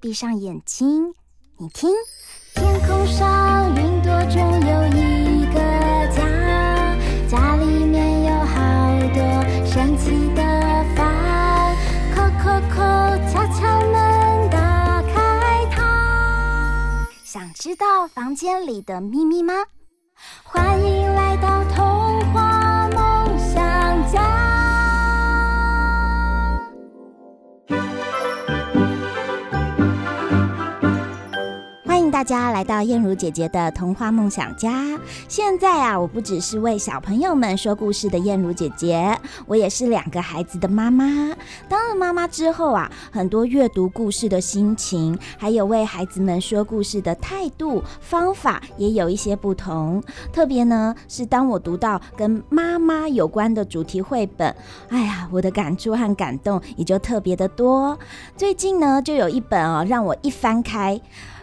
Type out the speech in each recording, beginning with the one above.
闭上眼睛，你听，天空上云朵中有一个家，家里面有好多神奇的房，叩叩叩，敲敲门，打开它。想知道房间里的秘密吗？大家来到燕如姐姐的童话梦想家。现在啊，我不只是为小朋友们说故事的燕如姐姐，我也是两个孩子的妈妈。当了妈妈之后啊，很多阅读故事的心情，还有为孩子们说故事的态度、方法，也有一些不同。特别呢，是当我读到跟妈妈有关的主题绘本，哎呀，我的感触和感动也就特别的多。最近呢，就有一本哦，让我一翻开。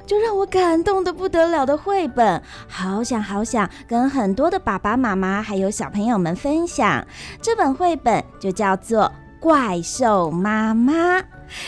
就让我感动得不得了的绘本，好想好想跟很多的爸爸妈妈还有小朋友们分享。这本绘本就叫做《怪兽妈妈》。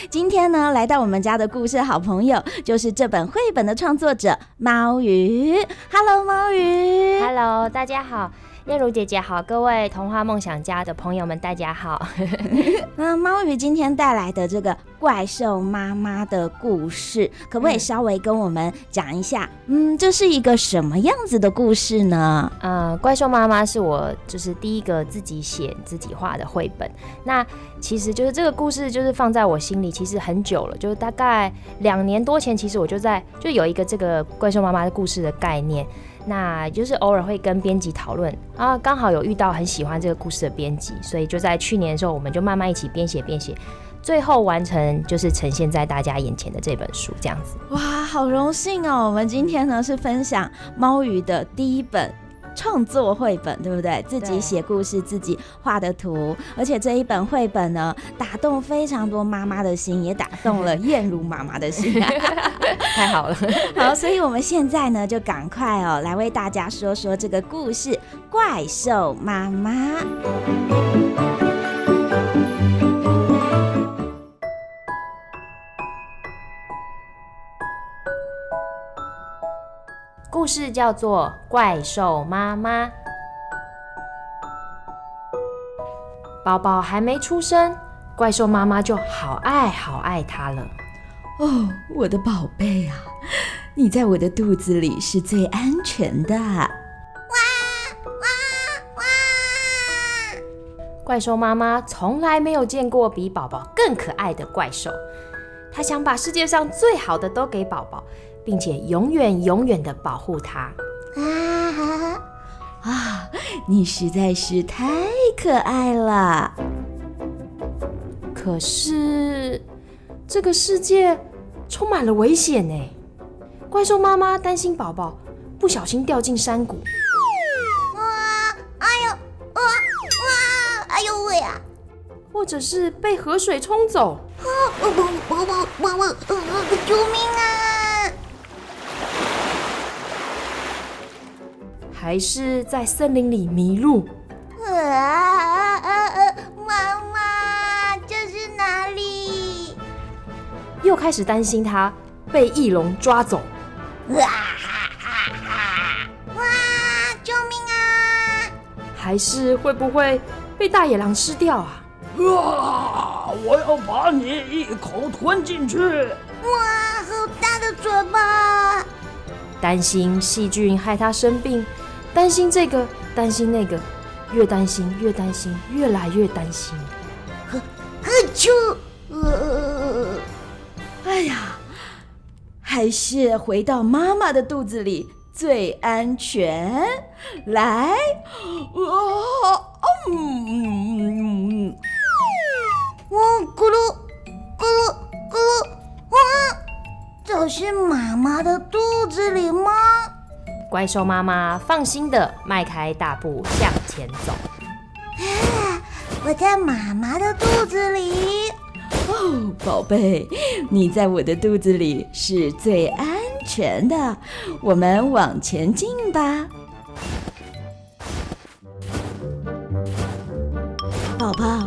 今天呢，来到我们家的故事好朋友，就是这本绘本的创作者猫鱼。Hello，猫鱼。Hello，大家好。燕如姐姐好，各位童话梦想家的朋友们，大家好。那猫鱼今天带来的这个怪兽妈妈的故事，可不可以稍微跟我们讲一下？嗯，这是一个什么样子的故事呢？呃，怪兽妈妈是我就是第一个自己写自己画的绘本。那其实就是这个故事，就是放在我心里其实很久了，就是大概两年多前，其实我就在就有一个这个怪兽妈妈的故事的概念。那就是偶尔会跟编辑讨论啊，刚好有遇到很喜欢这个故事的编辑，所以就在去年的时候，我们就慢慢一起编写编写，最后完成就是呈现在大家眼前的这本书这样子。哇，好荣幸哦！我们今天呢是分享猫鱼的第一本。创作绘本对不对？自己写故事，自己画的图，而且这一本绘本呢，打动非常多妈妈的心，也打动了 燕如妈妈的心。太好了，好，所以我们现在呢，就赶快哦，来为大家说说这个故事《怪兽妈妈》。事叫做《怪兽妈妈》。宝宝还没出生，怪兽妈妈就好爱好爱他了。哦，我的宝贝啊，你在我的肚子里是最安全的。哇哇哇！怪兽妈妈从来没有见过比宝宝更可爱的怪兽，她想把世界上最好的都给宝宝。并且永远永远的保护它啊啊！你实在是太可爱了。可是这个世界充满了危险呢。怪兽妈妈担心宝宝不小心掉进山谷。哇！哎呦！哇哇！哎呦喂啊！或者是被河水冲走。啊！救命啊！还是在森林里迷路。啊啊啊啊！妈妈，这是哪里？又开始担心他被翼龙抓走。哇！哇！救命啊！还是会不会被大野狼吃掉啊？啊！我要把你一口吞进去！哇！好大的嘴巴！担心细菌害他生病。担心这个，担心那个，越担心越担心，越来越担心。呵，呵啾，呃，哎呀，还是回到妈妈的肚子里最安全。来，哇，嗯嗯嗯，哇，咕噜，咕噜，咕噜，哇，这是妈妈的肚子里吗？怪兽妈妈放心的迈开大步向前走。啊，我在妈妈的肚子里。哦，宝贝，你在我的肚子里是最安全的。我们往前进吧，宝宝。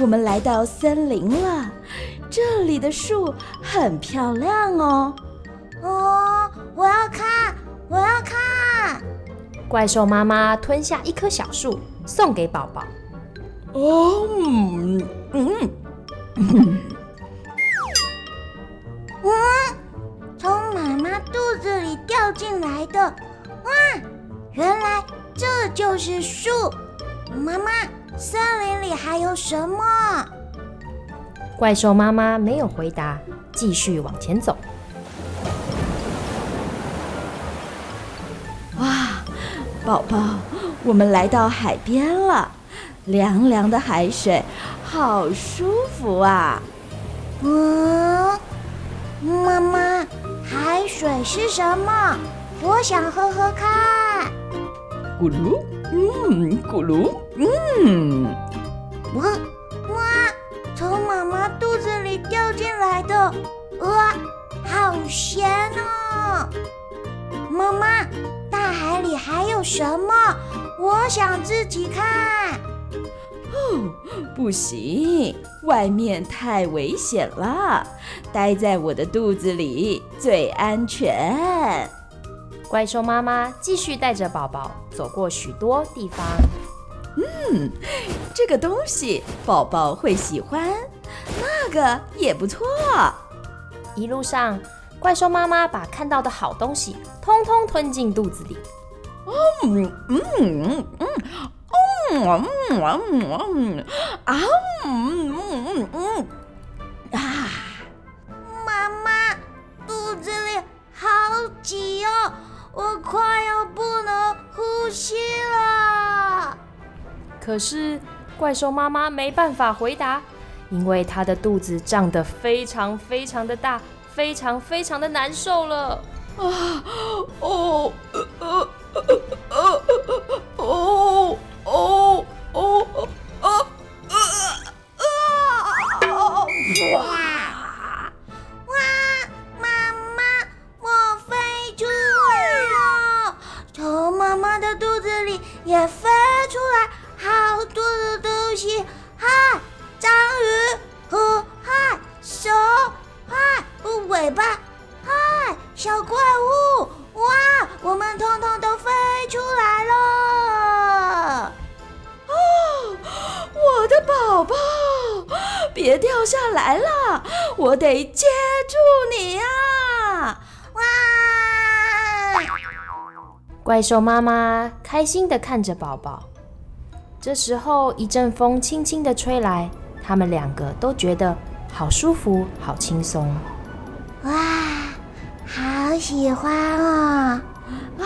我们来到森林了，这里的树很漂亮哦。哦，怪兽妈妈吞下一棵小树，送给宝宝。哦，嗯嗯。嗯，从妈妈肚子里掉进来的，哇，原来这就是树。妈妈，森林里还有什么？怪兽妈妈没有回答，继续往前走。宝宝，我们来到海边了，凉凉的海水。好舒服啊！嗯，妈妈，海水是什么？我想喝喝看。咕噜，嗯，咕噜，嗯。哇，哇，从妈妈肚子里掉进来的，哇，好咸哦！妈妈，大海里还有什么？我想自己看。哦，不行，外面太危险了，待在我的肚子里最安全。怪兽妈妈继续带着宝宝走过许多地方。嗯，这个东西宝宝会喜欢，那个也不错。一路上，怪兽妈妈把看到的好东西通通吞进肚子里。嗯嗯嗯。嗯嗯嗯嗯啊嗯嗯嗯啊！妈妈肚子里好挤哦，我快要不能呼吸了。可是怪兽妈妈没办法回答，因为她的肚子胀得非常非常的大，非常非常的难受了。啊哦呃呃呃呃呃哦。哦哦哦哦啊！哇哇！妈妈，我飞出来了，从妈妈的肚子里也飞出来好多的东西，嗨，章鱼和嗨手，嗨尾巴，嗨小怪物，哇，我们通通都飞出来了。哦我的宝宝，别掉下来了，我得接住你呀！哇！怪兽妈妈开心地看着宝宝。这时候，一阵风轻轻地吹来，他们两个都觉得好舒服，好轻松。哇，好喜欢哦！啊，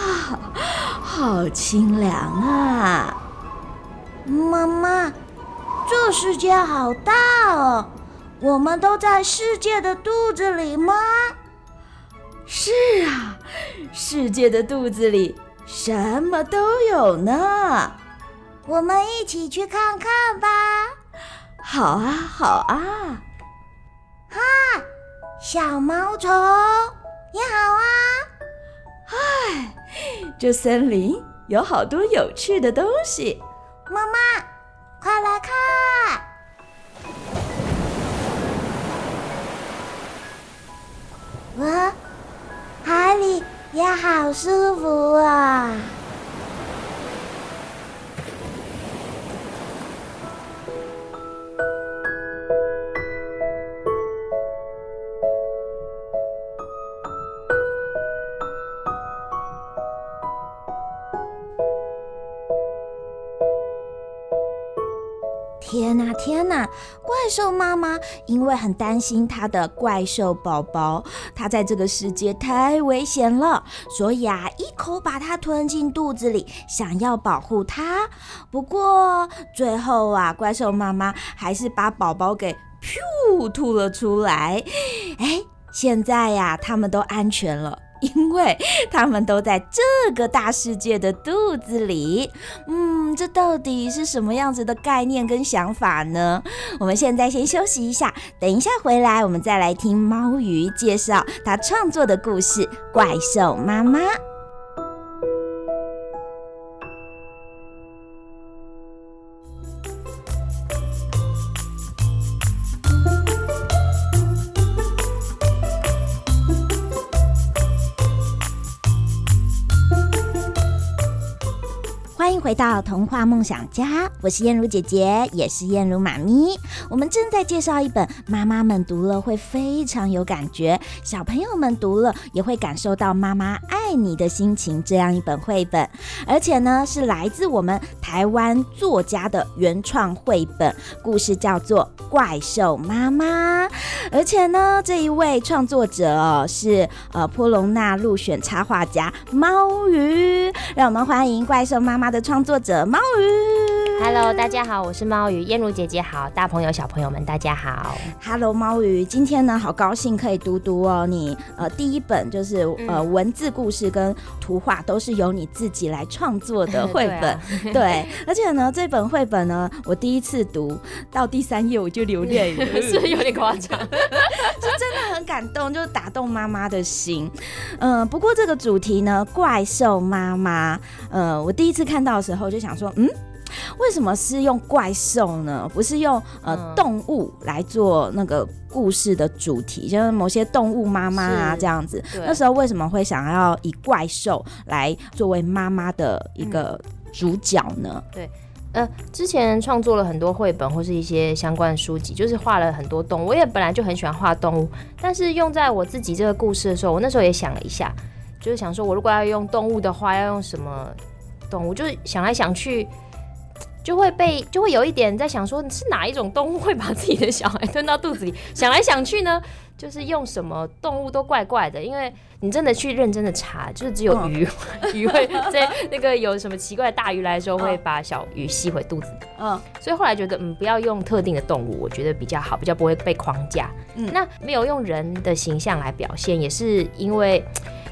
好清凉啊！妈妈。这世界好大哦，我们都在世界的肚子里吗？是啊，世界的肚子里什么都有呢。我们一起去看看吧。好啊，好啊。嗨，小毛虫，你好啊。嗨，这森林有好多有趣的东西。妈妈。快来看！哇，海里也好舒服啊！天哪，天哪！怪兽妈妈因为很担心她的怪兽宝宝，她在这个世界太危险了，所以啊，一口把它吞进肚子里，想要保护它。不过最后啊，怪兽妈妈还是把宝宝给噗吐了出来。哎，现在呀，他们都安全了，因为他们都在这个大世界的肚子里。嗯，这到底是什么样子的概念跟想法呢？我们现在先休息一下，等一下回来，我们再来听猫鱼介绍他创作的故事《怪兽妈妈》。回到童话梦想家，我是燕如姐姐，也是燕如妈咪。我们正在介绍一本妈妈们读了会非常有感觉，小朋友们读了也会感受到妈妈爱你的心情这样一本绘本，而且呢是来自我们台湾作家的原创绘本，故事叫做《怪兽妈妈》，而且呢这一位创作者是呃波隆纳入选插画家猫鱼，让我们欢迎怪兽妈妈的。创作者猫鱼。，Hello，大家好，我是猫鱼，燕如姐姐好，大朋友小朋友们大家好，Hello，猫鱼，今天呢好高兴可以读读哦，你呃第一本就是呃文字故事跟图画都是由你自己来创作的 绘本，对，啊、对，而且呢这本绘本呢我第一次读到第三页我就流泪了，是不是有点夸张？是真的很感动，就是打动妈妈的心，嗯、呃，不过这个主题呢怪兽妈妈，呃我第一次看到。的时候就想说，嗯，为什么是用怪兽呢？不是用呃动物来做那个故事的主题，就是某些动物妈妈啊这样子。那时候为什么会想要以怪兽来作为妈妈的一个主角呢？嗯、对，呃，之前创作了很多绘本或是一些相关的书籍，就是画了很多动物。我也本来就很喜欢画动物，但是用在我自己这个故事的时候，我那时候也想了一下，就是想说，我如果要用动物的话，要用什么？动物就是想来想去，就会被就会有一点在想说，是哪一种动物会把自己的小孩吞到肚子里？想来想去呢，就是用什么动物都怪怪的，因为你真的去认真的查，就是只有鱼，嗯、鱼 会在那个有什么奇怪的大鱼来的时候，会把小鱼吸回肚子。嗯，所以后来觉得，嗯，不要用特定的动物，我觉得比较好，比较不会被框架。嗯，那没有用人的形象来表现，也是因为。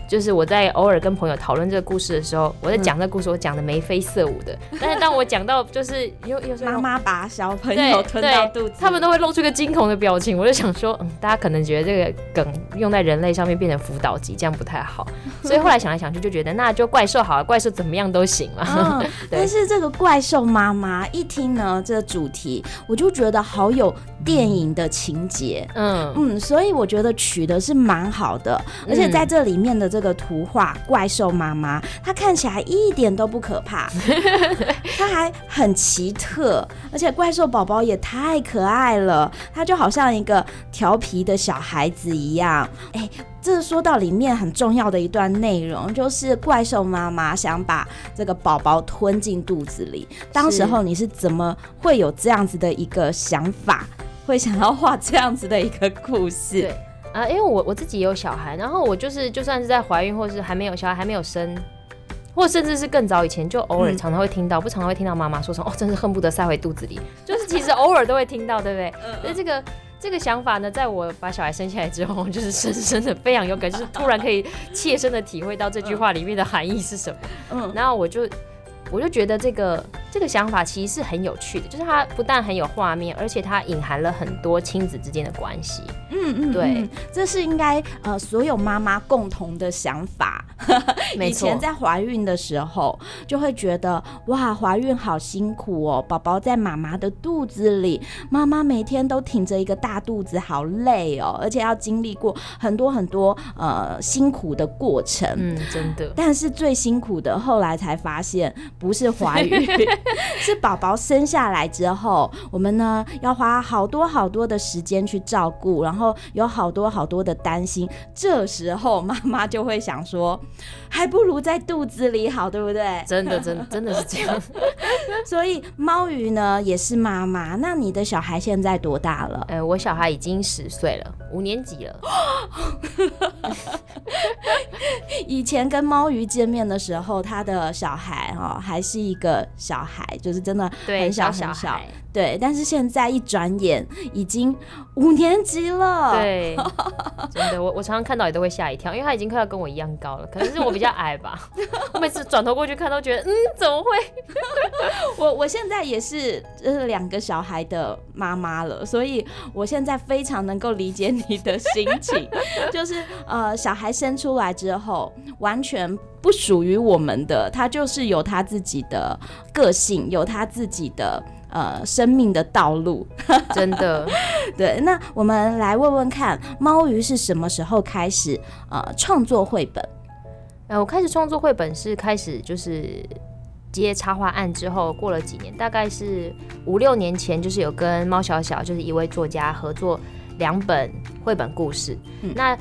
就是我在偶尔跟朋友讨论这个故事的时候，我在讲这个故事，我讲的眉飞色舞的。但是当我讲到就是有有时候妈妈把小朋友吞到肚子，他们都会露出一个惊恐的表情。我就想说，嗯，大家可能觉得这个梗用在人类上面变成辅导级，这样不太好。所以后来想来想去，就觉得那就怪兽好了，怪兽怎么样都行了。嗯、但是这个怪兽妈妈一听呢，这个主题我就觉得好有电影的情节。嗯嗯，所以我觉得取的是蛮好的，而且在这里面的。这个图画怪兽妈妈，它看起来一点都不可怕，它还很奇特，而且怪兽宝宝也太可爱了，它就好像一个调皮的小孩子一样。哎，这是说到里面很重要的一段内容，就是怪兽妈妈想把这个宝宝吞进肚子里。当时候你是怎么会有这样子的一个想法，会想要画这样子的一个故事？对。啊，因为我我自己也有小孩，然后我就是就算是在怀孕，或是还没有小孩还没有生，或甚至是更早以前，就偶尔常常会听到，嗯、不常常会听到妈妈说什么哦，真是恨不得塞回肚子里，就是其实偶尔都会听到，对不对？所以这个这个想法呢，在我把小孩生下来之后，就是深深的非常有感，就是突然可以切身的体会到这句话里面的含义是什么。嗯，然后我就。我就觉得这个这个想法其实是很有趣的，就是它不但很有画面，而且它隐含了很多亲子之间的关系。嗯嗯，对嗯，这是应该呃所有妈妈共同的想法。以前在怀孕的时候，就会觉得哇，怀孕好辛苦哦，宝宝在妈妈的肚子里，妈妈每天都挺着一个大肚子，好累哦，而且要经历过很多很多呃辛苦的过程。嗯，真的。但是最辛苦的，后来才发现。不是怀孕，是宝宝生下来之后，我们呢要花好多好多的时间去照顾，然后有好多好多的担心。这时候妈妈就会想说，还不如在肚子里好，对不对？真的，真的真的是这样。所以猫鱼呢也是妈妈。那你的小孩现在多大了？呃，我小孩已经十岁了，五年级了。以前跟猫鱼见面的时候，他的小孩哈、哦。还是一个小孩，就是真的很小很小。对，但是现在一转眼已经五年级了。对，真的，我我常常看到也都会吓一跳，因为他已经快要跟我一样高了，可能是我比较矮吧。我每次转头过去看都觉得，嗯，怎么会？我 我现在也是呃两个小孩的妈妈了，所以我现在非常能够理解你的心情，就是呃小孩生出来之后完全。不属于我们的，他就是有他自己的个性，有他自己的呃生命的道路，真的。对，那我们来问问看，猫鱼是什么时候开始呃创作绘本？呃，我开始创作绘本是开始就是接插画案之后，过了几年，大概是五六年前，就是有跟猫小小就是一位作家合作两本绘本故事，嗯、那。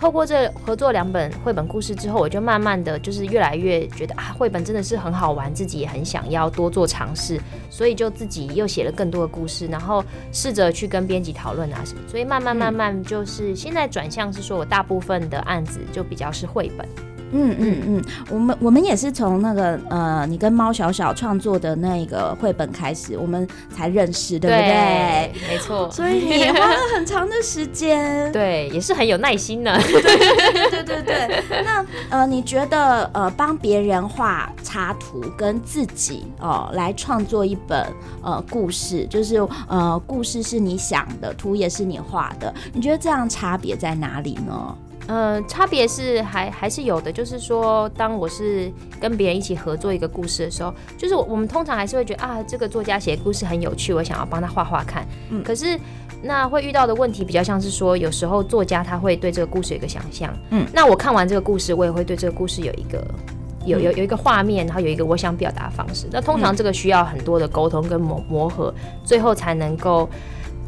透过这合作两本绘本故事之后，我就慢慢的就是越来越觉得啊，绘本真的是很好玩，自己也很想要多做尝试，所以就自己又写了更多的故事，然后试着去跟编辑讨论啊什么，所以慢慢慢慢就是现在转向是说我大部分的案子就比较是绘本。嗯嗯嗯，我们我们也是从那个呃，你跟猫小小创作的那个绘本开始，我们才认识，对不对？对，没错。所以你也花了很长的时间，对，也是很有耐心的。对对对对对对。那呃，你觉得呃，帮别人画插图跟自己哦、呃、来创作一本呃故事，就是呃故事是你想的，图也是你画的，你觉得这样差别在哪里呢？嗯、呃，差别是还还是有的，就是说，当我是跟别人一起合作一个故事的时候，就是我们通常还是会觉得啊，这个作家写的故事很有趣，我想要帮他画画看。嗯，可是那会遇到的问题比较像是说，有时候作家他会对这个故事有一个想象，嗯，那我看完这个故事，我也会对这个故事有一个有有有一个画面，然后有一个我想表达方式。那通常这个需要很多的沟通跟磨磨合，最后才能够。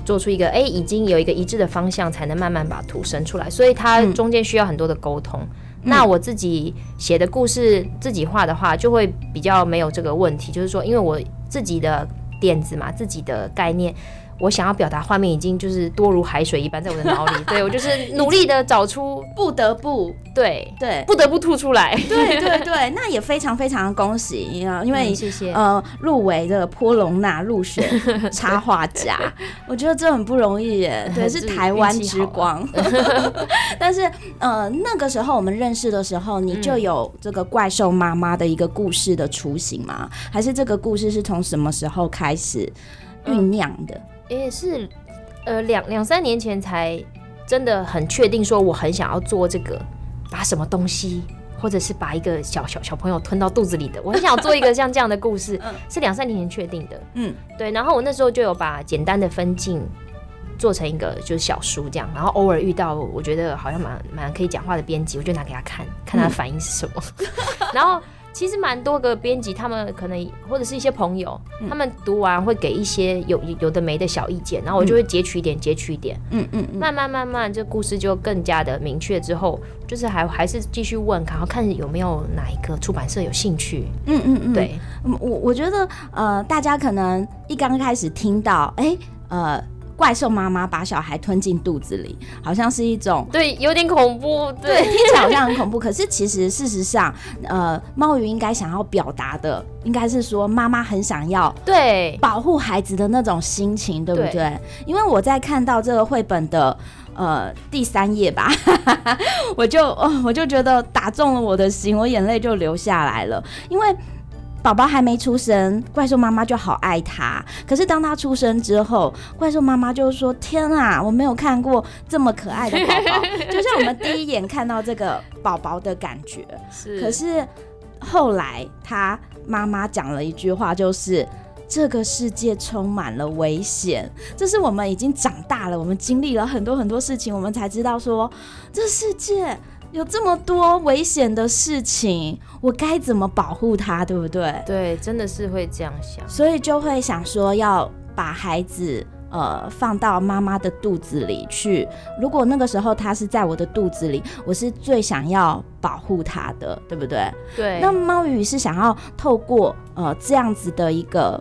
做出一个哎、欸，已经有一个一致的方向，才能慢慢把图生出来。所以它中间需要很多的沟通。嗯、那我自己写的故事自己画的话，就会比较没有这个问题。就是说，因为我自己的点子嘛，自己的概念。我想要表达画面已经就是多如海水一般在我的脑里，对，我就是努力的找出，不得不对对，不得不吐出来，对对对，那也非常非常恭喜啊，因为、嗯、谢谢呃入围的波隆纳入选插画家，我觉得这很不容易耶，对，是台湾之光。但是呃那个时候我们认识的时候，你就有这个怪兽妈妈的一个故事的雏形吗？还是这个故事是从什么时候开始酝酿的？嗯也是，呃，两两三年前才真的很确定说我很想要做这个，把什么东西，或者是把一个小小小朋友吞到肚子里的，我很想做一个像这样的故事，是两三年前确定的。嗯，对。然后我那时候就有把简单的分镜做成一个就是小书这样，然后偶尔遇到我觉得好像蛮蛮可以讲话的编辑，我就拿给他看看他的反应是什么，嗯、然后。其实蛮多个编辑，他们可能或者是一些朋友，嗯、他们读完会给一些有有的没的小意见，然后我就会截取一点，截取一点，嗯嗯，嗯，慢慢慢慢，这故事就更加的明确。之后就是还还是继续问，然后看有没有哪一个出版社有兴趣。嗯嗯嗯，对，我我觉得呃，大家可能一刚开始听到，哎、欸，呃。怪兽妈妈把小孩吞进肚子里，好像是一种对，有点恐怖，对，对听起来好像很恐怖。可是其实事实上，呃，猫鱼应该想要表达的，应该是说妈妈很想要对保护孩子的那种心情，对，对不对？因为我在看到这个绘本的呃第三页吧，我就哦我就觉得打中了我的心，我眼泪就流下来了，因为。宝宝还没出生，怪兽妈妈就好爱他。可是当他出生之后，怪兽妈妈就说：“天啊，我没有看过这么可爱的宝宝，就像我们第一眼看到这个宝宝的感觉。”是。可是后来他妈妈讲了一句话，就是：“这个世界充满了危险。”这是我们已经长大了，我们经历了很多很多事情，我们才知道说这世界。有这么多危险的事情，我该怎么保护他，对不对？对，真的是会这样想，所以就会想说要把孩子呃放到妈妈的肚子里去。如果那个时候他是在我的肚子里，我是最想要保护他的，对不对？对。那猫鱼是想要透过呃这样子的一个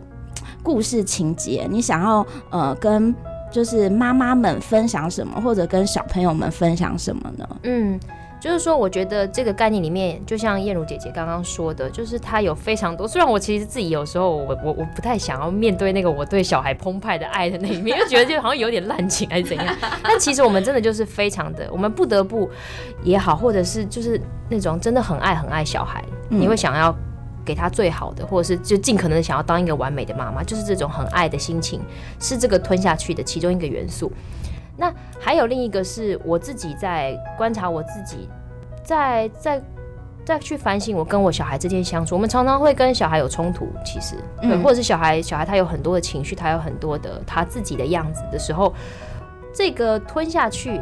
故事情节，你想要呃跟就是妈妈们分享什么，或者跟小朋友们分享什么呢？嗯。就是说，我觉得这个概念里面，就像燕如姐姐刚刚说的，就是她有非常多。虽然我其实自己有时候我我我不太想要面对那个我对小孩澎湃的爱的那一面，就觉得就好像有点滥情还是怎样。但其实我们真的就是非常的，我们不得不也好，或者是就是那种真的很爱很爱小孩，你会想要给他最好的，或者是就尽可能的想要当一个完美的妈妈，就是这种很爱的心情，是这个吞下去的其中一个元素。那还有另一个是我自己在观察我自己，在在在去反省我跟我小孩之间相处，我们常常会跟小孩有冲突，其实，对，嗯、或者是小孩小孩他有很多的情绪，他有很多的他自己的样子的时候，这个吞下去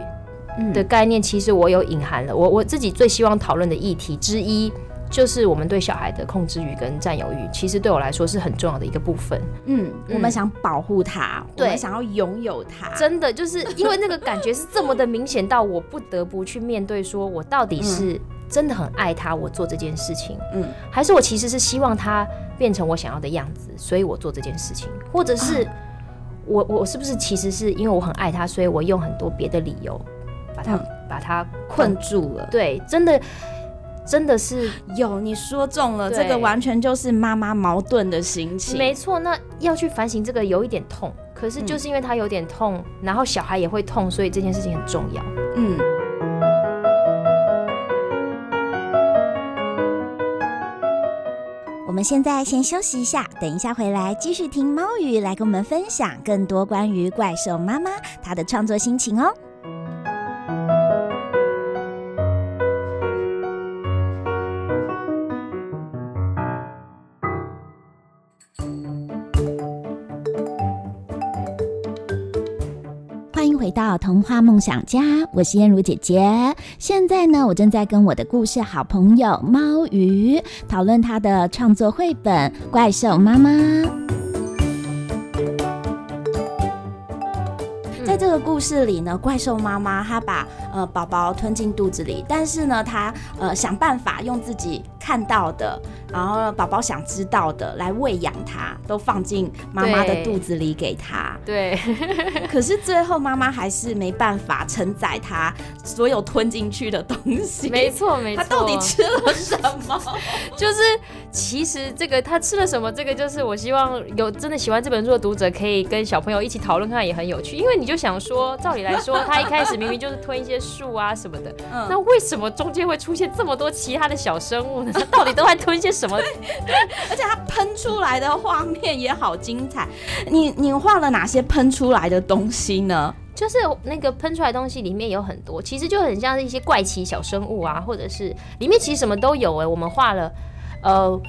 的概念，其实我有隐含了我我自己最希望讨论的议题之一。就是我们对小孩的控制欲跟占有欲，其实对我来说是很重要的一个部分。嗯，我们想保护他，我们想要拥有他，真的就是因为那个感觉是这么的明显到我不得不去面对，说我到底是真的很爱他，我做这件事情，嗯，还是我其实是希望他变成我想要的样子，所以我做这件事情，或者是我我是不是其实是因为我很爱他，所以我用很多别的理由把他把他困住了？对，真的。真的是有你说中了，这个完全就是妈妈矛盾的心情。没错，那要去反省这个有一点痛，可是就是因为他有点痛，嗯、然后小孩也会痛，所以这件事情很重要。嗯。我们现在先休息一下，等一下回来继续听猫语来跟我们分享更多关于怪兽妈妈她的创作心情哦。到童话梦想家，我是燕如姐姐。现在呢，我正在跟我的故事好朋友猫鱼讨论他的创作绘本《怪兽妈妈》。故事里呢，怪兽妈妈她把呃宝宝吞进肚子里，但是呢，她呃想办法用自己看到的，然后宝宝想知道的来喂养它，都放进妈妈的肚子里给他。对。可是最后妈妈还是没办法承载他所有吞进去的东西。没错，没错。他到底吃了什么？就是其实这个他吃了什么，这个就是我希望有真的喜欢这本书的读者可以跟小朋友一起讨论看，也很有趣。因为你就想说，照理来说，他一开始明明就是吞一些树啊什么的，嗯，那为什么中间会出现这么多其他的小生物呢？他 到底都在吞些什么？对 而且他喷出来的画面也好精彩。你你画了哪些喷出来的东西呢？就是那个喷出来的东西里面有很多，其实就很像是一些怪奇小生物啊，或者是里面其实什么都有哎、欸。我们画了，呃。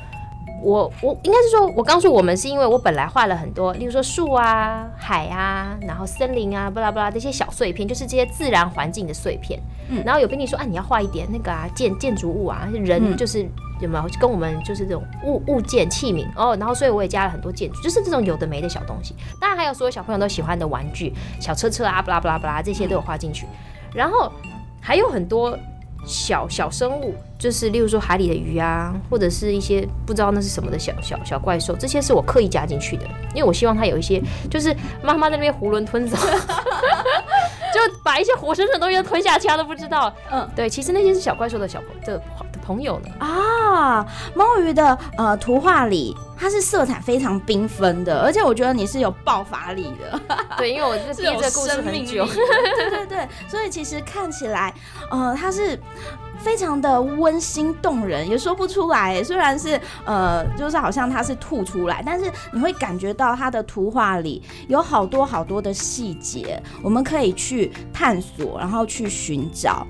我我应该是说，我刚说我们是因为我本来画了很多，例如说树啊、海啊，然后森林啊，巴拉巴拉这些小碎片，就是这些自然环境的碎片。嗯，然后有跟你说，啊，你要画一点那个啊建建筑物啊，人就是有没有跟我们就是这种物物件器皿哦，然后所以我也加了很多建筑，就是这种有的没的小东西。当然还有所有小朋友都喜欢的玩具，小车车啊，巴拉巴拉巴拉这些都有画进去。然后还有很多。小小生物，就是例如说海里的鱼啊，或者是一些不知道那是什么的小小小怪兽，这些是我刻意加进去的，因为我希望它有一些，就是妈妈在那边囫囵吞枣，就把一些活生生的东西都吞下去，他都不知道。嗯，对，其实那些是小怪兽的小朋的的朋友呢。啊，猫鱼的呃图画里。它是色彩非常缤纷的，而且我觉得你是有爆发力的。对，因为我是编这个故事很久。对对对，所以其实看起来，呃，它是非常的温馨动人，也说不出来。虽然是呃，就是好像它是吐出来，但是你会感觉到它的图画里有好多好多的细节，我们可以去探索，然后去寻找。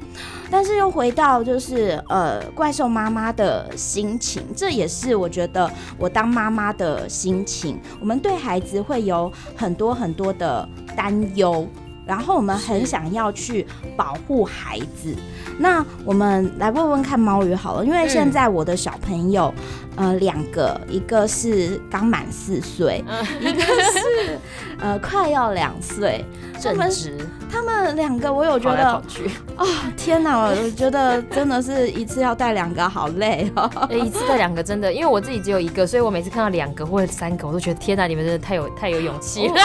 但是又回到就是呃怪兽妈妈的心情，这也是我觉得我当妈妈的心情。我们对孩子会有很多很多的担忧，然后我们很想要去保护孩子。那我们来问问看猫鱼好了，因为现在我的小朋友，呃，两个，一个是刚满四岁，一个是呃快要两岁，正值。他们两个我有觉得跑去哦，天哪，我觉得真的是一次要带两个好累哦。一次带两个真的，因为我自己只有一个，所以我每次看到两个或者三个，我都觉得天哪，你们真的太有太有勇气了。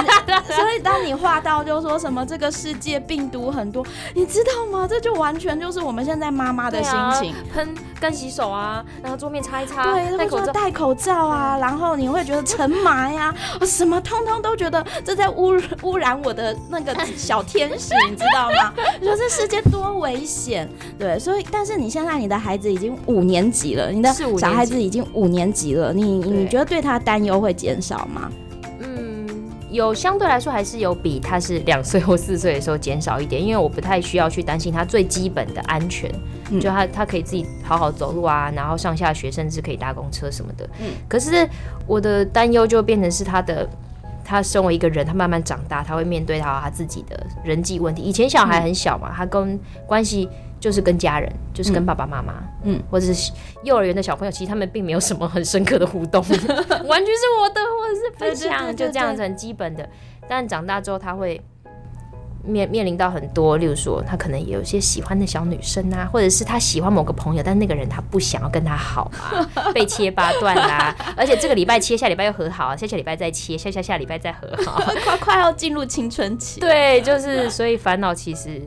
所以当你画到就说什么这个世界病毒很多，你知道吗？这就完全就是我们现在妈妈的心情，喷干洗手啊，然后桌面擦一擦，对，戴口罩戴口罩啊，然后你会觉得尘霾呀，什么通通都觉得这在污污染我的那个小天使，你知道吗？你说这世界多危险，对，所以但是你现在你的孩子已经五年级了，你的小孩子已经五年级了，你你觉得对他担忧会减少吗？嗯，有相对来说还是有比他是两岁或四岁的时候减少一点，因为我不太需要去担心他最基本的安全，嗯、就他他可以自己好好走路啊，然后上下学甚至可以搭公车什么的。嗯，可是我的担忧就变成是他的。他身为一个人，他慢慢长大，他会面对到他自己的人际问题。以前小孩很小嘛，嗯、他跟关系就是跟家人，就是跟爸爸妈妈，嗯，或者是幼儿园的小朋友，其实他们并没有什么很深刻的互动，完全是我的，或者是分享，就这样子很基本的。但长大之后，他会。面面临到很多，例如说他可能也有一些喜欢的小女生啊，或者是他喜欢某个朋友，但那个人他不想要跟他好啊，被切八段啦，而且这个礼拜切，下礼拜又和好啊，下下礼拜再切，下下下礼拜再和好，快快要进入青春期。对，就是所以烦恼其实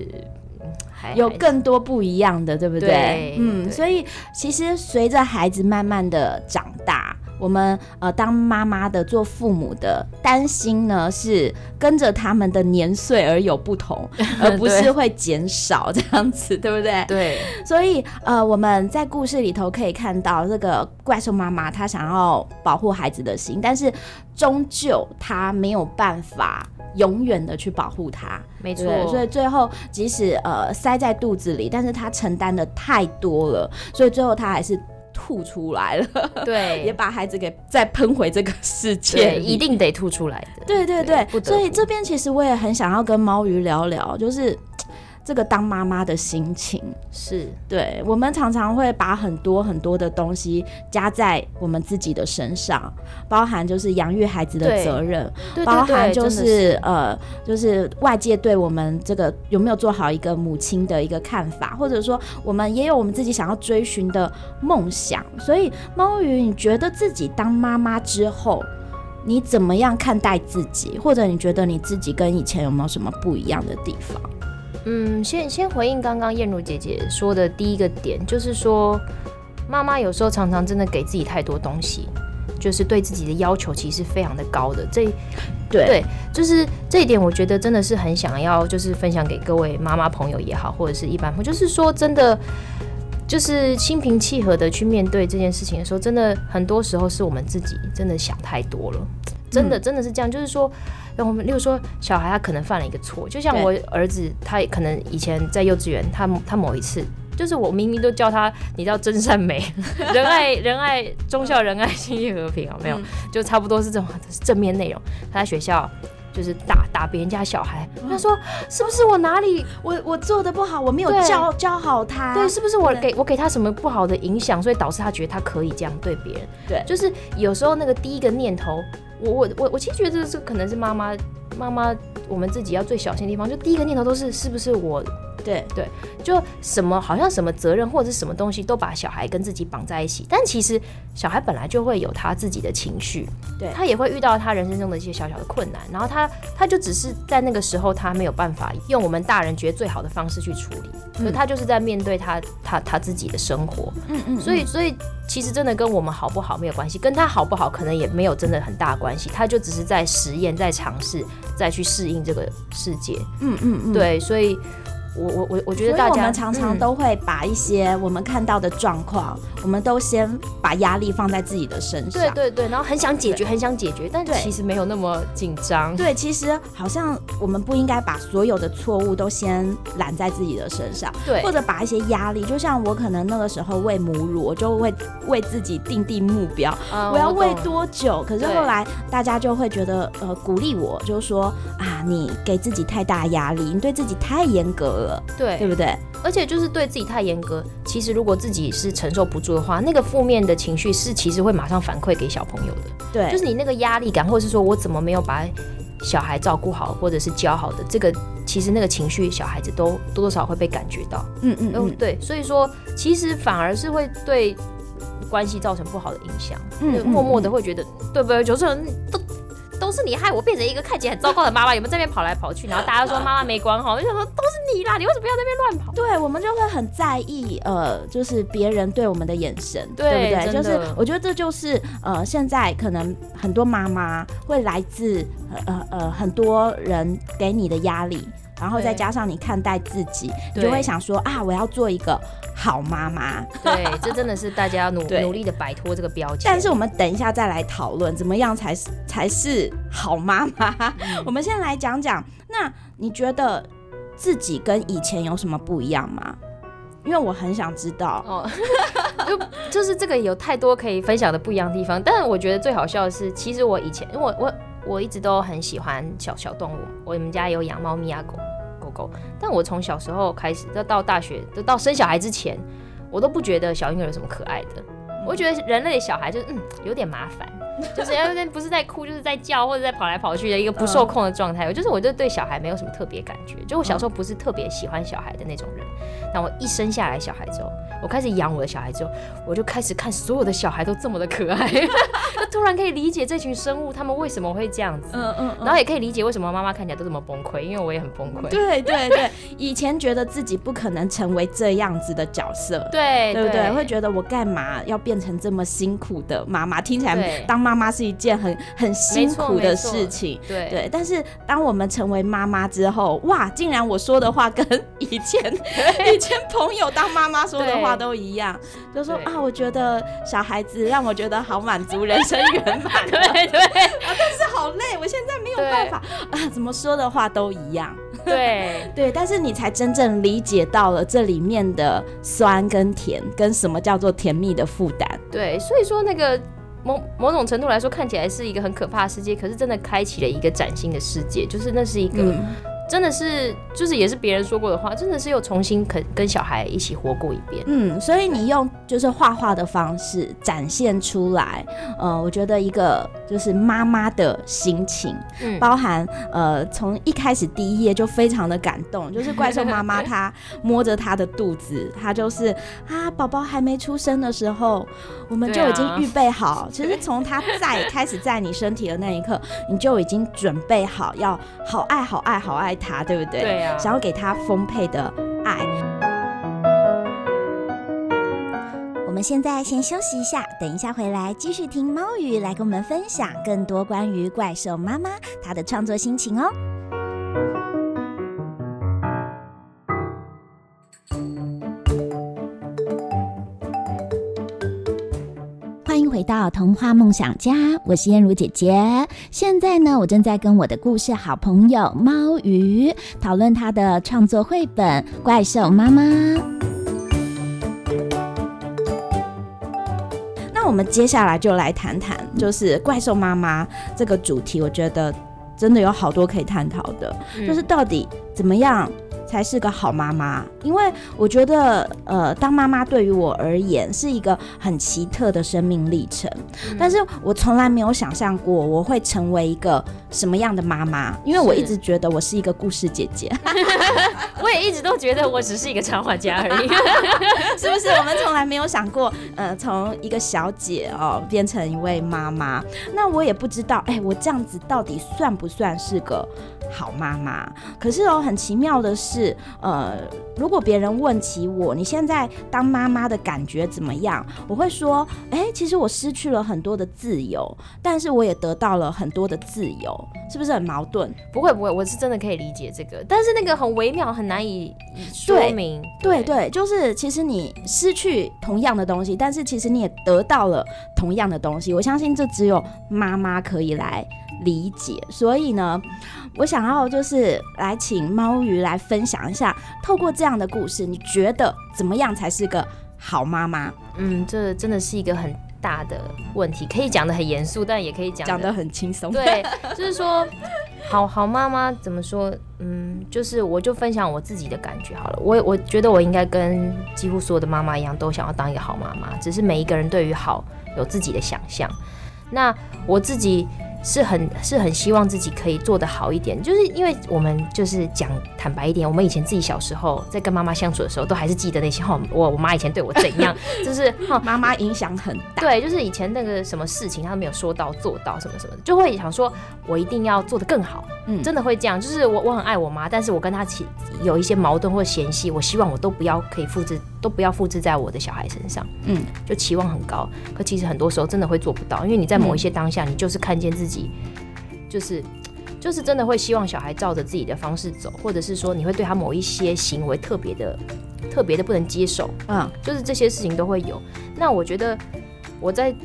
有更多不一样的，对不对？对嗯，所以其实随着孩子慢慢的长大。我们呃，当妈妈的、做父母的，担心呢是跟着他们的年岁而有不同，而不是会减少这样子，对不对？对。所以呃，我们在故事里头可以看到这个怪兽妈妈，她想要保护孩子的心，但是终究她没有办法永远的去保护他，没错。所以最后即使呃塞在肚子里，但是她承担的太多了，所以最后她还是。吐出来了，对，也把孩子给再喷回这个世界，一定得吐出来的。对对对，对，所以这边其实我也很想要跟猫鱼聊聊，就是。这个当妈妈的心情是对，我们常常会把很多很多的东西加在我们自己的身上，包含就是养育孩子的责任，对包含就是，是呃，就是外界对我们这个有没有做好一个母亲的一个看法，或者说我们也有我们自己想要追寻的梦想。所以猫鱼，你觉得自己当妈妈之后，你怎么样看待自己？或者你觉得你自己跟以前有没有什么不一样的地方？嗯，先先回应刚刚燕如姐姐说的第一个点，就是说妈妈有时候常常真的给自己太多东西，就是对自己的要求其实非常的高的。这对，对，就是这一点，我觉得真的是很想要，就是分享给各位妈妈朋友也好，或者是一般朋友，就是说真的，就是心平气和的去面对这件事情的时候，真的很多时候是我们自己真的想太多了，真的真的是这样，就是说。那我们，例如说，小孩他可能犯了一个错，就像我儿子，他可能以前在幼稚园，他他某一次，就是我明明都叫他，你知道真善美，仁爱仁爱忠孝仁爱心意和平，啊没有？嗯、就差不多是这种正面内容。他在学校就是打打别人家小孩，他说是不是我哪里我我做的不好，我没有教教好他？对，是不是我给我给他什么不好的影响，所以导致他觉得他可以这样对别人？对，就是有时候那个第一个念头。我我我我其实觉得这可能是妈妈妈妈我们自己要最小心的地方，就第一个念头都是是不是我。对对，就什么好像什么责任或者是什么东西都把小孩跟自己绑在一起，但其实小孩本来就会有他自己的情绪，对，他也会遇到他人生中的一些小小的困难，然后他他就只是在那个时候他没有办法用我们大人觉得最好的方式去处理，可是他就是在面对他他他自己的生活，嗯嗯，所以所以其实真的跟我们好不好没有关系，跟他好不好可能也没有真的很大关系，他就只是在实验，在尝试，再去适应这个世界，嗯嗯嗯，对，所以。我我我我觉得大家，我们常常都会把一些我们看到的状况，嗯、我们都先把压力放在自己的身上。对对对，然后很想解决，很想解决，但其实没有那么紧张。对，其实好像我们不应该把所有的错误都先揽在自己的身上。对，或者把一些压力，就像我可能那个时候喂母乳，我就会为自己定定目标，嗯、我要喂多久？可是后来大家就会觉得，呃，鼓励我，就是说啊，你给自己太大压力，你对自己太严格了。对，对不对？而且就是对自己太严格，其实如果自己是承受不住的话，那个负面的情绪是其实会马上反馈给小朋友的。对，就是你那个压力感，或者是说我怎么没有把小孩照顾好或者是教好的，这个其实那个情绪小孩子都多多少少会被感觉到。嗯嗯嗯，对，所以说其实反而是会对关系造成不好的影响，嗯就默默的会觉得，对不对？就是都。都是你害我变成一个看起来很糟糕的妈妈，有没有在那边跑来跑去？然后大家都说妈妈没管好，我就想说都是你啦，你为什么要在那边乱跑？对，我们就会很在意，呃，就是别人对我们的眼神，对，对不对？就是我觉得这就是呃，现在可能很多妈妈会来自呃呃很多人给你的压力。然后再加上你看待自己，你就会想说啊，我要做一个好妈妈。对，这真的是大家要努努力的摆脱这个标签。但是我们等一下再来讨论，怎么样才是才是好妈妈？嗯、我们先来讲讲，那你觉得自己跟以前有什么不一样吗？因为我很想知道。哦，就就是这个有太多可以分享的不一样的地方。但是我觉得最好笑的是，其实我以前，因为我我我一直都很喜欢小小动物，我们家有养猫咪啊狗。但我从小时候开始，到到大学，到到生小孩之前，我都不觉得小婴儿有什么可爱的。我觉得人类的小孩就是嗯有点麻烦，就是要 不是在哭，就是在叫或者在跑来跑去的一个不受控的状态。我就是我就对小孩没有什么特别感觉，就我小时候不是特别喜欢小孩的那种人。但我一生下来小孩之后，我开始养我的小孩之后，我就开始看所有的小孩都这么的可爱，就突然可以理解这群生物他们为什么会这样子，嗯嗯，然后也可以理解为什么妈妈看起来都这么崩溃，因为我也很崩溃。对对对，以前觉得自己不可能成为这样子的角色，对对不对？会觉得我干嘛要变成这么辛苦的妈妈？听起来当妈妈是一件很很辛苦的事情，对对。但是当我们成为妈妈之后，哇，竟然我说的话跟 以前 以前朋友当妈妈说的话都一样，就说啊，我觉得小孩子让我觉得好满足，人生圆满，对对。啊，但是好累，我现在没有办法啊，怎么说的话都一样，对 对。但是你才真正理解到了这里面的酸跟甜，跟什么叫做甜蜜的负担。对，所以说那个某某种程度来说，看起来是一个很可怕的世界，可是真的开启了一个崭新的世界，就是那是一个。嗯真的是，就是也是别人说过的话，真的是又重新跟跟小孩一起活过一遍。嗯，所以你用就是画画的方式展现出来，呃，我觉得一个就是妈妈的心情，嗯，包含呃从一开始第一页就非常的感动，就是怪兽妈妈 她摸着她的肚子，她就是啊宝宝还没出生的时候，我们就已经预备好，啊、其实从他在 开始在你身体的那一刻，你就已经准备好要好爱好爱好爱。他对不对？对呀、啊，想要给他丰沛的爱。我们现在先休息一下，等一下回来继续听猫语来跟我们分享更多关于怪兽妈妈她的创作心情哦。回到童话梦想家，我是燕如姐姐。现在呢，我正在跟我的故事好朋友猫鱼讨论他的创作绘本《怪兽妈妈》。那我们接下来就来谈谈，就是怪兽妈妈这个主题，我觉得真的有好多可以探讨的，嗯，就是到底怎么样才是个好妈妈，因为我觉得，呃，当妈妈对于我而言是一个很奇特的生命历程。嗯、但是我从来没有想象过我会成为一个什么样的妈妈，因为我一直觉得我是一个故事姐姐。我也一直都觉得我只是一个插画家而已，是不是？我们从来没有想过，呃，从一个小姐哦变成一位妈妈。那我也不知道，哎、欸，我这样子到底算不算是个好妈妈？可是哦，很奇妙的是，呃，如果别人问起我，你现在当妈妈的感觉怎么样？我会说，哎、欸，其实我失去了很多的自由，但是我也得到了很多的自由，是不是很矛盾？不会不会，我是真的可以理解这个，但是那个很微妙，很难以说明。对对，对，就是其实你失去同样的东西，但但是其实你也得到了同样的东西。我相信这只有妈妈可以来理解，所以呢，我想要就是来请猫鱼来分享一下，透过这样的故事，你觉得怎么样才是个好妈妈？嗯，这真的是一个很大的问题，可以讲得很严肃，但也可以讲讲得很轻松。对，就是说，好好妈妈怎么说？嗯，就是我就分享我自己的感觉好了。我我觉得我应该跟几乎所有的妈妈一样，都想要当一个好妈妈，只是每一个人对于好有自己的想象。那我自己是很是很希望自己可以做得好一点，就是因为我们就是讲坦白一点，我们以前自己小时候在跟妈妈相处的时候，都还是记得那些哈，我我妈以前对我怎样，就是哈妈妈影响很大，对，就是以前那个什么事情她都没有说到做到什么什么的，就会想说我一定要做得更好，嗯，真的会这样，就是我我很爱我妈，但是我跟她起有一些矛盾或嫌隙，我希望我都不要可以复制，都不要复制在我的小孩身上，嗯，就期望很高，可其实很多时候真的会做不到，因为你在某一些当下，你就是看见自己。就是，就是真的会希望小孩照着自己的方式走，或者是说你会对他某一些行为特别的、特别的不能接受，嗯，就是这些事情都会有。那我觉得我在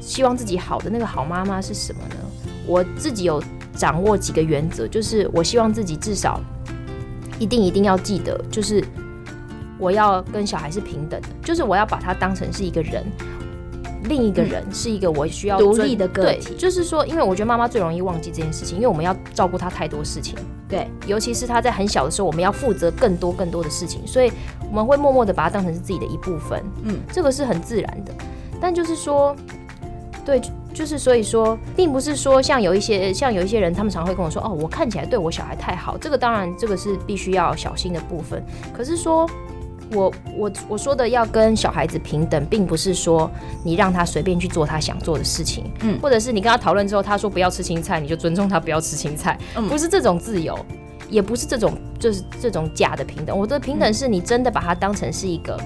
希望自己好的那个好妈妈是什么呢？我自己有掌握几个原则，就是我希望自己至少一定一定要记得，就是我要跟小孩是平等的，就是我要把他当成是一个人。另一个人是一个我需要独立的个体，就是说，因为我觉得妈妈最容易忘记这件事情，因为我们要照顾她太多事情，对，尤其是她在很小的时候，我们要负责更多更多的事情，所以我们会默默的把她当成是自己的一部分，嗯，这个是很自然的。但就是说，对，就是所以说，并不是说像有一些像有一些人，他们常会跟我说，哦，我看起来对我小孩太好，这个当然这个是必须要小心的部分，可是说。我我我说的要跟小孩子平等，并不是说你让他随便去做他想做的事情，嗯，或者是你跟他讨论之后，他说不要吃青菜，你就尊重他不要吃青菜，嗯，不是这种自由，也不是这种就是这种假的平等。我的平等是你真的把他当成是一个，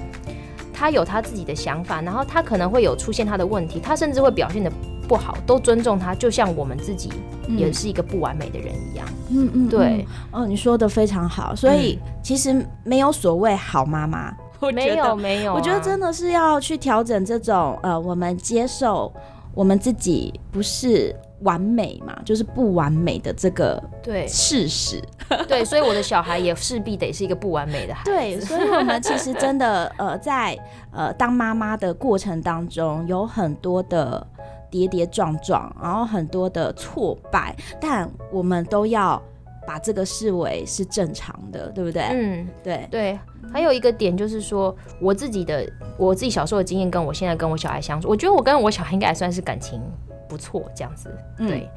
他有他自己的想法，然后他可能会有出现他的问题，他甚至会表现得不好，都尊重他，就像我们自己也是一个不完美的人一样。嗯嗯，对，哦，你说的非常好。所以其实没有所谓好妈妈，没有没有，我觉得真的是要去调整这种呃，我们接受我们自己不是完美嘛，就是不完美的这个对事实。对，所以我的小孩也势必得是一个不完美的孩子。对，所以我们其实真的呃，在呃当妈妈的过程当中，有很多的。跌跌撞撞，然后很多的挫败，但我们都要把这个视为是正常的，对不对？嗯，对对。还有一个点就是说，我自己的我自己小时候的经验，跟我现在跟我小孩相处，我觉得我跟我小孩应该还算是感情不错这样子。对。嗯、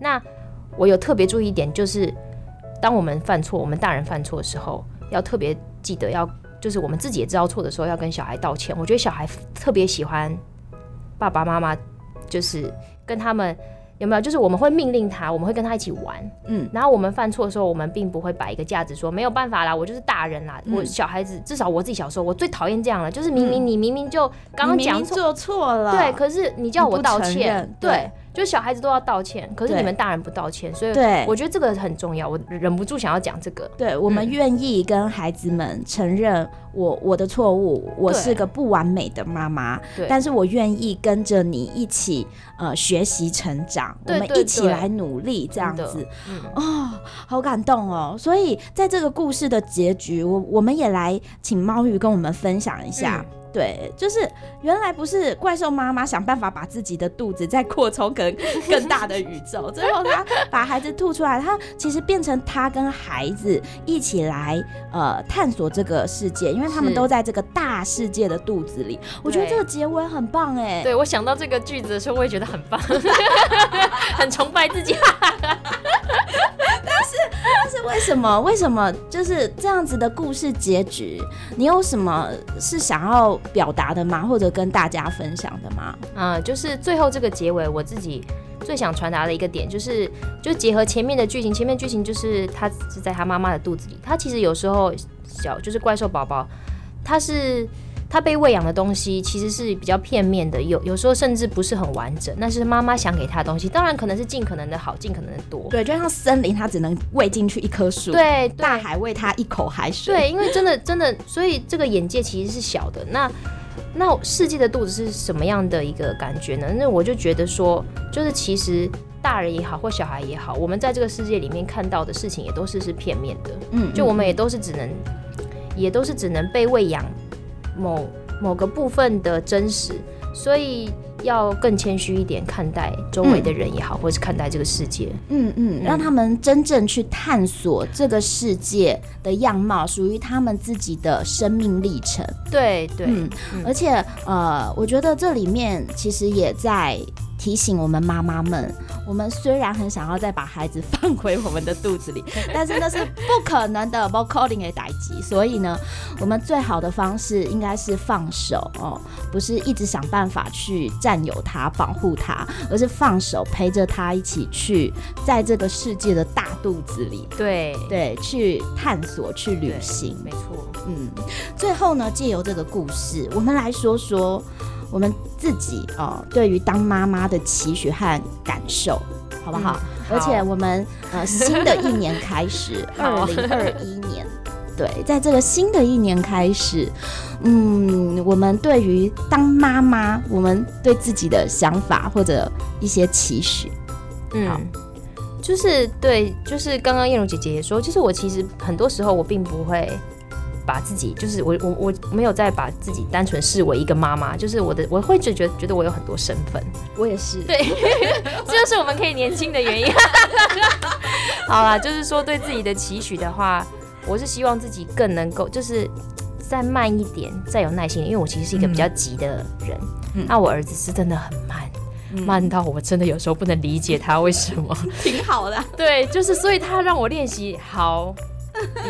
那我有特别注意一点，就是当我们犯错，我们大人犯错的时候，要特别记得要，就是我们自己也知道错的时候，要跟小孩道歉。我觉得小孩特别喜欢爸爸妈妈。就是跟他们有没有？就是我们会命令他，我们会跟他一起玩，嗯。然后我们犯错的时候，我们并不会摆一个架子说没有办法啦，我就是大人啦。嗯、我小孩子，至少我自己小时候，我最讨厌这样了，就是明明你明明就刚刚讲做错了，对，可是你叫我道歉，对。就小孩子都要道歉，可是你们大人不道歉，所以我觉得这个很重要。我忍不住想要讲这个。对，我们愿意跟孩子们承认我我的错误，我是个不完美的妈妈，但是我愿意跟着你一起呃学习成长，我们一起来努力这样子。哦，好感动哦！所以在这个故事的结局，我我们也来请猫鱼跟我们分享一下。对，就是原来不是怪兽妈妈想办法把自己的肚子再扩充更更大的宇宙，最后她把孩子吐出来，她其实变成她跟孩子一起来呃探索这个世界，因为他们都在这个大世界的肚子里。我觉得这个结尾很棒哎。对，我想到这个句子的时候，我也觉得很棒，很崇拜自己。是但是为什么为什么就是这样子的故事结局？你有什么是想要？表达的吗？或者跟大家分享的吗？嗯，就是最后这个结尾，我自己最想传达的一个点，就是就结合前面的剧情，前面剧情就是他是在他妈妈的肚子里，他其实有时候小就是怪兽宝宝，他是。他被喂养的东西其实是比较片面的，有有时候甚至不是很完整。那是妈妈想给他的东西，当然可能是尽可能的好，尽可能的多。对，就像森林，他只能喂进去一棵树。对，大海喂他一口海水。对，因为真的真的，所以这个眼界其实是小的。那那世界的肚子是什么样的一个感觉呢？那我就觉得说，就是其实大人也好，或小孩也好，我们在这个世界里面看到的事情也都是是片面的。嗯，就我们也都是只能，也都是只能被喂养。某某个部分的真实，所以要更谦虚一点看待周围的人也好，嗯、或是看待这个世界。嗯嗯，让他们真正去探索这个世界的样貌，属于他们自己的生命历程。对对，嗯，而且呃，我觉得这里面其实也在提醒我们妈妈们，我们虽然很想要再把孩子放回我们的肚子里，但是那是不可能的，不可能的代志。所以呢，我们最好的方式应该是放手哦，不是一直想办法去占有他、保护他，而是放手陪着他一起去在这个世界的大肚子里，对对，去探索、去旅行。没错，嗯。最后呢，借由这个故事，我们来说说。我们自己哦，对于当妈妈的期许和感受，好不好？嗯、好，而且我们呃新的一年开始，二零二一年，对，在这个新的一年开始，嗯，我们对于当妈妈，我们对自己的想法或者一些期许，嗯，好，就是对，就是刚刚燕如姐姐也说，就是我其实很多时候我并不会。把自己就是我我我没有再把自己单纯视为一个妈妈，就是我的我会觉觉觉得我有很多身份，我也是，对，这就是我们可以年轻的原因。好啦，就是说对自己的期许的话，我是希望自己更能够就是再慢一点，再有耐心，因为我其实是一个比较急的人。嗯、那我儿子是真的很慢，嗯、慢到我真的有时候不能理解他为什么。挺好的，对，就是所以他让我练习好。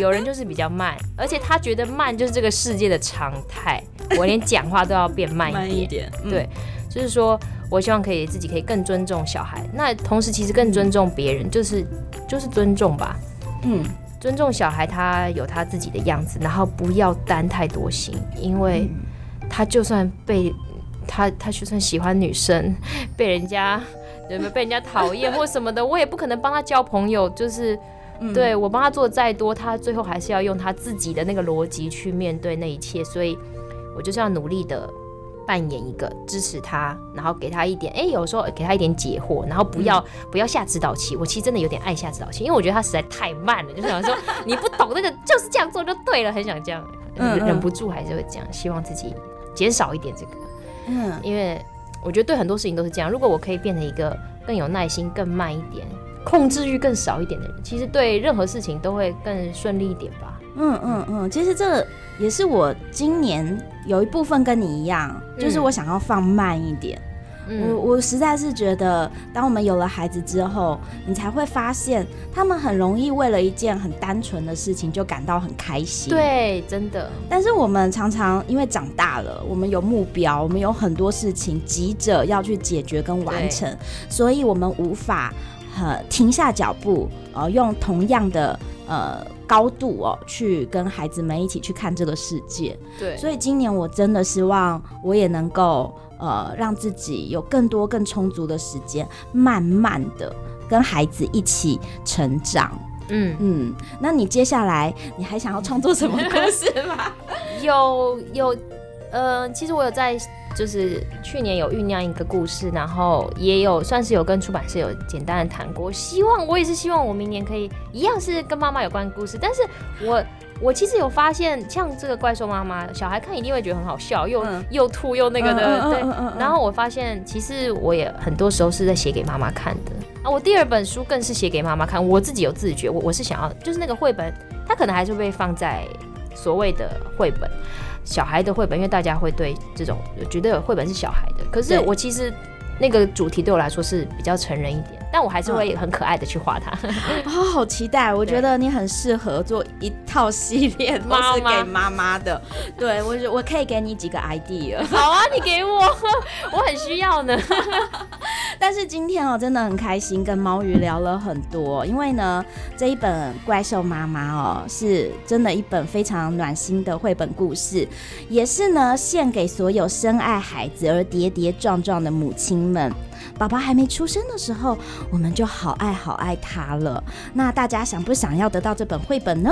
有人就是比较慢，而且他觉得慢就是这个世界的常态。我连讲话都要变慢一点，慢一点。对，就是说我希望可以自己可以更尊重小孩，那同时其实更尊重别人，就是就是尊重吧。嗯，尊重小孩，他有他自己的样子，然后不要担太多心，因为他就算被他他就算喜欢女生，被人家有没有被人家讨厌或什么的，我也不可能帮他交朋友，就是。对，我帮他做再多，他最后还是要用他自己的那个逻辑去面对那一切，所以我就是要努力的扮演一个支持他，然后给他一点，哎，有时候给他一点解惑，然后不要、嗯、不要下指导期。我其实真的有点爱下指导期，因为我觉得他实在太慢了，就是想说你不懂那个就是这样做就对了，很想这样，忍不住还是会这样，希望自己减少一点这个，嗯，因为我觉得对很多事情都是这样，如果我可以变成一个更有耐心、更慢一点。控制欲更少一点的人，其实对任何事情都会更顺利一点吧。嗯嗯嗯，其实这也是我今年有一部分跟你一样，就是我想要放慢一点。嗯、我我实在是觉得，当我们有了孩子之后，你才会发现，他们很容易为了一件很单纯的事情就感到很开心。对，真的。但是我们常常因为长大了，我们有目标，我们有很多事情急着要去解决跟完成，所以我们无法。呃，停下脚步，呃，用同样的呃高度哦，去跟孩子们一起去看这个世界。对，所以今年我真的希望我也能够呃，让自己有更多更充足的时间，慢慢的跟孩子一起成长。嗯嗯，那你接下来你还想要创作什么故事吗？有有，呃，其实我有在。就是去年有酝酿一个故事，然后也有算是有跟出版社有简单的谈过。希望我也是希望我明年可以一样是跟妈妈有关的故事。但是我 我其实有发现，像这个怪兽妈妈，小孩看一定会觉得很好笑，又、嗯、又吐又那个的，对。然后我发现，其实我也很多时候是在写给妈妈看的啊。我第二本书更是写给妈妈看，我自己有自觉，我我是想要就是那个绘本，它可能还是会被放在所谓的绘本。小孩的绘本，因为大家会对这种觉得绘本是小孩的，可是我其实那个主题对我来说是比较成人一点。但我还是会很可爱的去画它，哦，好期待！我觉得你很适合做一套系列，都是给妈妈的。对，我我可以给你几个 idea。好啊，你给我，我很需要呢。但是今天哦，真的很开心，跟猫鱼聊了很多。因为呢，这一本《怪兽妈妈》哦，是真的一本非常暖心的绘本故事，也是呢，献给所有深爱孩子而跌跌撞撞的母亲们。宝宝还没出生的时候，我们就好爱好爱他了。那大家想不想要得到这本绘本呢？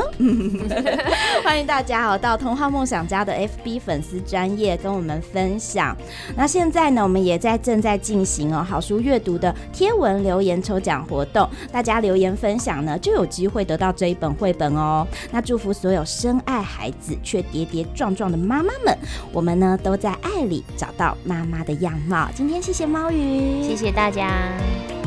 欢迎大家哦，到童话梦想家的 FB 粉丝专页跟我们分享。那现在呢，我们也在正在进行哦好书阅读的贴文留言抽奖活动，大家留言分享呢，就有机会得到这一本绘本哦。那祝福所有深爱孩子却跌跌撞撞的妈妈们，我们呢都在爱里找到妈妈的样貌。今天谢谢猫鱼。谢谢大家。